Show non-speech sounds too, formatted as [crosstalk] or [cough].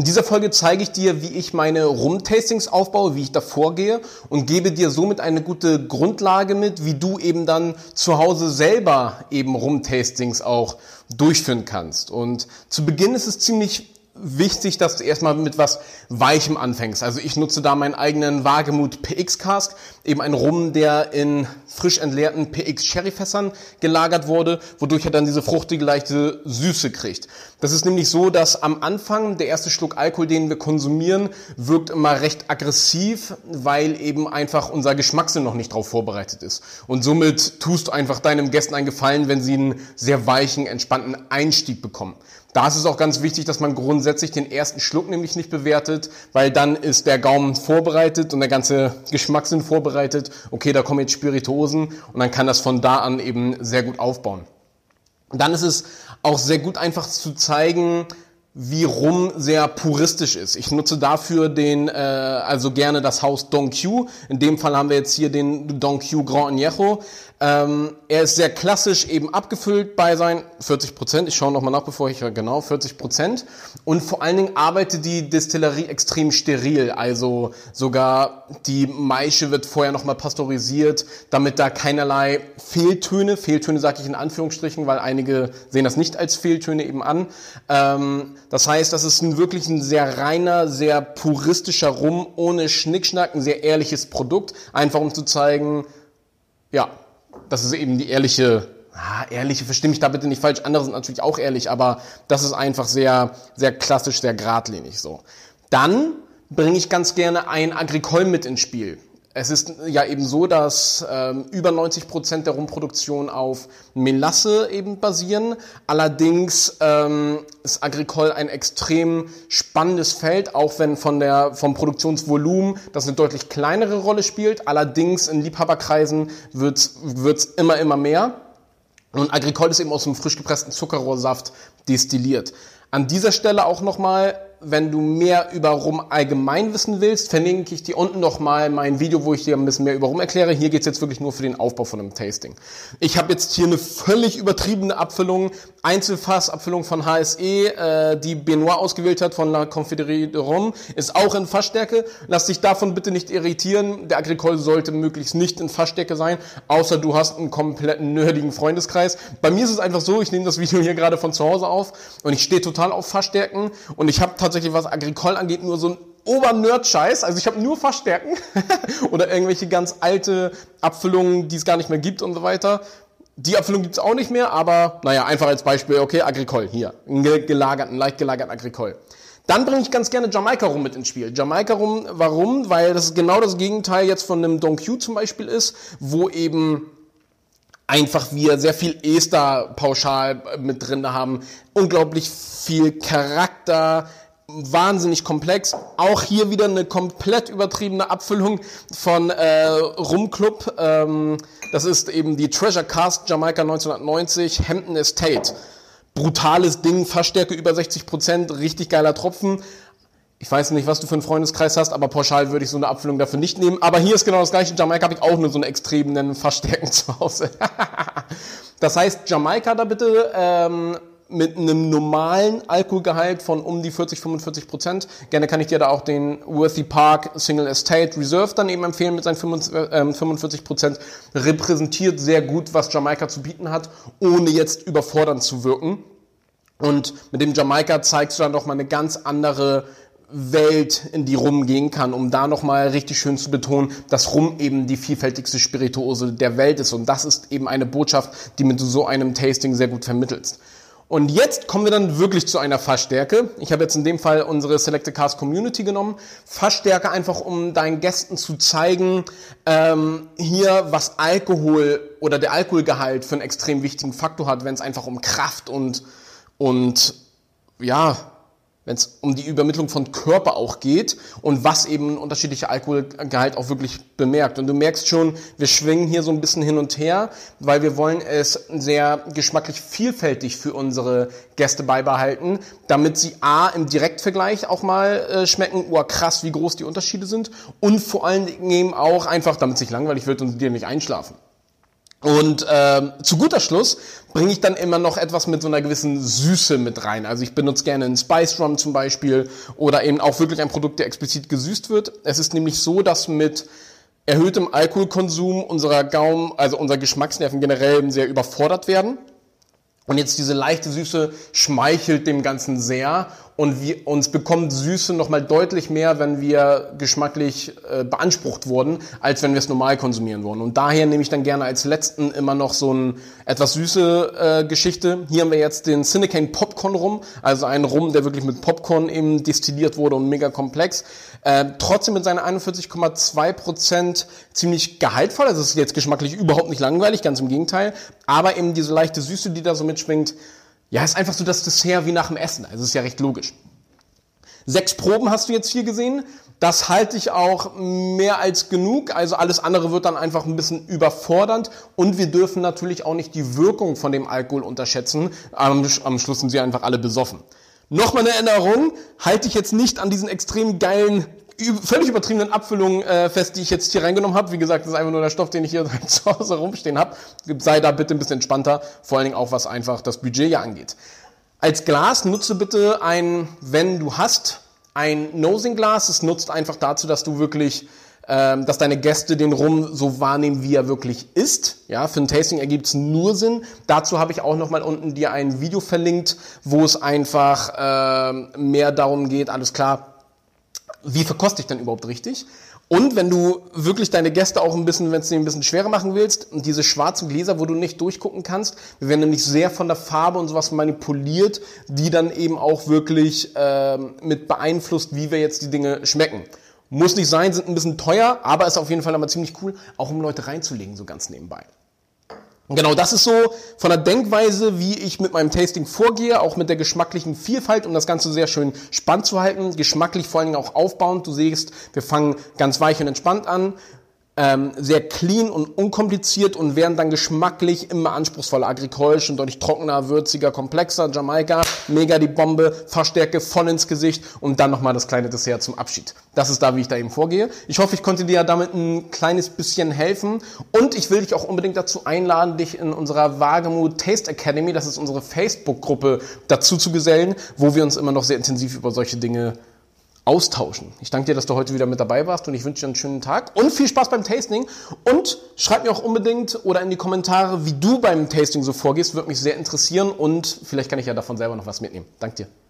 In dieser Folge zeige ich dir, wie ich meine Rum-Tastings aufbaue, wie ich da vorgehe und gebe dir somit eine gute Grundlage mit, wie du eben dann zu Hause selber eben Rum-Tastings auch durchführen kannst. Und zu Beginn ist es ziemlich wichtig, dass du erstmal mit was Weichem anfängst. Also ich nutze da meinen eigenen Wagemut PX Cask, eben ein Rum, der in frisch entleerten PX Sherryfässern gelagert wurde, wodurch er dann diese fruchtige, leichte Süße kriegt. Das ist nämlich so, dass am Anfang der erste Schluck Alkohol, den wir konsumieren, wirkt immer recht aggressiv, weil eben einfach unser Geschmackssinn noch nicht darauf vorbereitet ist. Und somit tust du einfach deinem Gästen einen Gefallen, wenn sie einen sehr weichen, entspannten Einstieg bekommen. Da ist es auch ganz wichtig, dass man grundsätzlich den ersten Schluck nämlich nicht bewertet, weil dann ist der Gaumen vorbereitet und der ganze Geschmackssinn vorbereitet. Okay, da kommen jetzt Spirituosen und dann kann das von da an eben sehr gut aufbauen. Und dann ist es auch sehr gut einfach zu zeigen, wie Rum sehr puristisch ist. Ich nutze dafür den, äh, also gerne das Haus Don Q. In dem Fall haben wir jetzt hier den Don Q Grand Añejo. Ähm, er ist sehr klassisch eben abgefüllt bei seinen 40 Prozent. Ich schaue nochmal nach, bevor ich höre. Genau, 40 Prozent. Und vor allen Dingen arbeitet die Destillerie extrem steril. Also sogar die Maische wird vorher nochmal pasteurisiert, damit da keinerlei Fehltöne, Fehltöne sage ich in Anführungsstrichen, weil einige sehen das nicht als Fehltöne eben an. Ähm, das heißt, das ist ein, wirklich ein sehr reiner, sehr puristischer Rum, ohne Schnickschnack, ein sehr ehrliches Produkt. Einfach um zu zeigen, ja, das ist eben die ehrliche, ah, ehrliche, verstehe mich da bitte nicht falsch, andere sind natürlich auch ehrlich, aber das ist einfach sehr, sehr klassisch, sehr geradlinig so. Dann bringe ich ganz gerne ein Agricole mit ins Spiel. Es ist ja eben so, dass ähm, über 90 Prozent der Rumproduktion auf Melasse eben basieren. Allerdings ähm, ist Agricole ein extrem spannendes Feld, auch wenn von der, vom Produktionsvolumen das eine deutlich kleinere Rolle spielt. Allerdings in Liebhaberkreisen wird es immer, immer mehr. Und Agricole ist eben aus einem frisch gepressten Zuckerrohrsaft destilliert. An dieser Stelle auch nochmal wenn du mehr über Rum allgemein wissen willst, verlinke ich dir unten nochmal mein Video, wo ich dir ein bisschen mehr über Rum erkläre. Hier geht's jetzt wirklich nur für den Aufbau von einem Tasting. Ich habe jetzt hier eine völlig übertriebene Abfüllung, Einzelfassabfüllung von HSE, äh, die Benoit ausgewählt hat von La Confédérée de Rum, ist auch in Fassstärke. Lass dich davon bitte nicht irritieren. Der Agricole sollte möglichst nicht in Fassstärke sein, außer du hast einen kompletten nerdigen Freundeskreis. Bei mir ist es einfach so, ich nehme das Video hier gerade von zu Hause auf und ich stehe total auf Fassstärken und ich habe tatsächlich, was Agricole angeht, nur so ein Ober-Nerd-Scheiß. Also ich habe nur Verstärken [laughs] oder irgendwelche ganz alte Abfüllungen, die es gar nicht mehr gibt und so weiter. Die Abfüllung gibt es auch nicht mehr, aber naja, einfach als Beispiel, okay, Agricole, hier, ein gelagerten, leicht gelagerten Agricole. Dann bringe ich ganz gerne Jamaika rum mit ins Spiel. Jamaika rum, warum? Weil das genau das Gegenteil jetzt von einem Don Q zum Beispiel ist, wo eben einfach wir sehr viel Ester pauschal mit drin haben, unglaublich viel Charakter, wahnsinnig komplex. Auch hier wieder eine komplett übertriebene Abfüllung von äh, Rumclub. Ähm, das ist eben die Treasure Cast Jamaika 1990 Hampton Estate. Brutales Ding, Fassstärke über 60 Prozent, richtig geiler Tropfen. Ich weiß nicht, was du für einen Freundeskreis hast, aber pauschal würde ich so eine Abfüllung dafür nicht nehmen. Aber hier ist genau das gleiche. Jamaika habe ich auch nur so eine extremen Fassstärken zu Hause. [laughs] das heißt, Jamaika da bitte ähm, mit einem normalen Alkoholgehalt von um die 40, 45 Prozent. Gerne kann ich dir da auch den Worthy Park Single Estate Reserve dann eben empfehlen mit seinen 45 ähm, Prozent. Repräsentiert sehr gut, was Jamaika zu bieten hat, ohne jetzt überfordernd zu wirken. Und mit dem Jamaika zeigst du dann doch mal eine ganz andere Welt, in die Rum gehen kann, um da nochmal richtig schön zu betonen, dass Rum eben die vielfältigste Spirituose der Welt ist. Und das ist eben eine Botschaft, die mit so einem Tasting sehr gut vermittelst. Und jetzt kommen wir dann wirklich zu einer Fassstärke. Ich habe jetzt in dem Fall unsere Selected Cars Community genommen. Fassstärke einfach, um deinen Gästen zu zeigen, ähm, hier was Alkohol oder der Alkoholgehalt für einen extrem wichtigen Faktor hat, wenn es einfach um Kraft und, und ja, wenn es um die Übermittlung von Körper auch geht und was eben ein unterschiedlicher Alkoholgehalt auch wirklich bemerkt. Und du merkst schon, wir schwingen hier so ein bisschen hin und her, weil wir wollen es sehr geschmacklich vielfältig für unsere Gäste beibehalten, damit sie A im Direktvergleich auch mal äh, schmecken, oh krass, wie groß die Unterschiede sind und vor allen Dingen eben auch einfach, damit es nicht langweilig wird und sie dir nicht einschlafen. Und äh, zu guter Schluss bringe ich dann immer noch etwas mit so einer gewissen Süße mit rein. Also ich benutze gerne einen Spice Rum zum Beispiel oder eben auch wirklich ein Produkt, der explizit gesüßt wird. Es ist nämlich so, dass mit erhöhtem Alkoholkonsum unserer Gaumen, also unser Geschmacksnerven generell sehr überfordert werden. Und jetzt diese leichte Süße schmeichelt dem Ganzen sehr und wir, uns bekommt Süße nochmal deutlich mehr, wenn wir geschmacklich äh, beansprucht wurden, als wenn wir es normal konsumieren wollen. Und daher nehme ich dann gerne als letzten immer noch so ein etwas süße äh, Geschichte. Hier haben wir jetzt den Cinecane Popcorn Rum, also ein Rum, der wirklich mit Popcorn eben destilliert wurde und mega komplex. Äh, trotzdem mit seinen 41,2 Prozent ziemlich gehaltvoll. Also es ist jetzt geschmacklich überhaupt nicht langweilig, ganz im Gegenteil. Aber eben diese leichte Süße, die da so mitschwingt, ja, ist einfach so das Dessert wie nach dem Essen. Also ist ja recht logisch. Sechs Proben hast du jetzt hier gesehen. Das halte ich auch mehr als genug. Also alles andere wird dann einfach ein bisschen überfordernd. Und wir dürfen natürlich auch nicht die Wirkung von dem Alkohol unterschätzen. Am, am Schluss sind sie einfach alle besoffen. Nochmal eine Erinnerung, halte ich jetzt nicht an diesen extrem geilen völlig übertriebenen Abfüllungen äh, fest, die ich jetzt hier reingenommen habe. Wie gesagt, das ist einfach nur der Stoff, den ich hier [laughs] zu Hause rumstehen habe. Sei da bitte ein bisschen entspannter, vor allen Dingen auch was einfach das Budget ja angeht. Als Glas nutze bitte ein, wenn du hast, ein Nosing-Glas. Es nutzt einfach dazu, dass du wirklich ähm, dass deine Gäste den Rum so wahrnehmen, wie er wirklich ist. Ja, für ein Tasting ergibt es nur Sinn. Dazu habe ich auch nochmal unten dir ein Video verlinkt, wo es einfach äh, mehr darum geht, alles klar, wie verkoste ich denn überhaupt richtig? Und wenn du wirklich deine Gäste auch ein bisschen, wenn es dir ein bisschen schwerer machen willst, diese schwarzen Gläser, wo du nicht durchgucken kannst, wir werden nämlich sehr von der Farbe und sowas manipuliert, die dann eben auch wirklich äh, mit beeinflusst, wie wir jetzt die Dinge schmecken. Muss nicht sein, sind ein bisschen teuer, aber ist auf jeden Fall aber ziemlich cool, auch um Leute reinzulegen, so ganz nebenbei. Und genau das ist so von der Denkweise, wie ich mit meinem Tasting vorgehe, auch mit der geschmacklichen Vielfalt, um das Ganze sehr schön spannend zu halten, geschmacklich vor allen Dingen auch aufbauend. Du siehst, wir fangen ganz weich und entspannt an, ähm, sehr clean und unkompliziert und werden dann geschmacklich immer anspruchsvoller, agrikolisch und deutlich trockener, würziger, komplexer. Jamaika, mega die Bombe, Fahrstärke voll ins Gesicht und dann nochmal das kleine Dessert zum Abschied. Das ist da, wie ich da eben vorgehe. Ich hoffe, ich konnte dir ja damit ein kleines bisschen helfen und ich will dich auch unbedingt dazu einladen, dich in unserer Wagemut Taste Academy, das ist unsere Facebook-Gruppe, dazu zu gesellen, wo wir uns immer noch sehr intensiv über solche Dinge austauschen. Ich danke dir, dass du heute wieder mit dabei warst und ich wünsche dir einen schönen Tag und viel Spaß beim Tasting. Und schreib mir auch unbedingt oder in die Kommentare, wie du beim Tasting so vorgehst. Würde mich sehr interessieren und vielleicht kann ich ja davon selber noch was mitnehmen. Danke dir.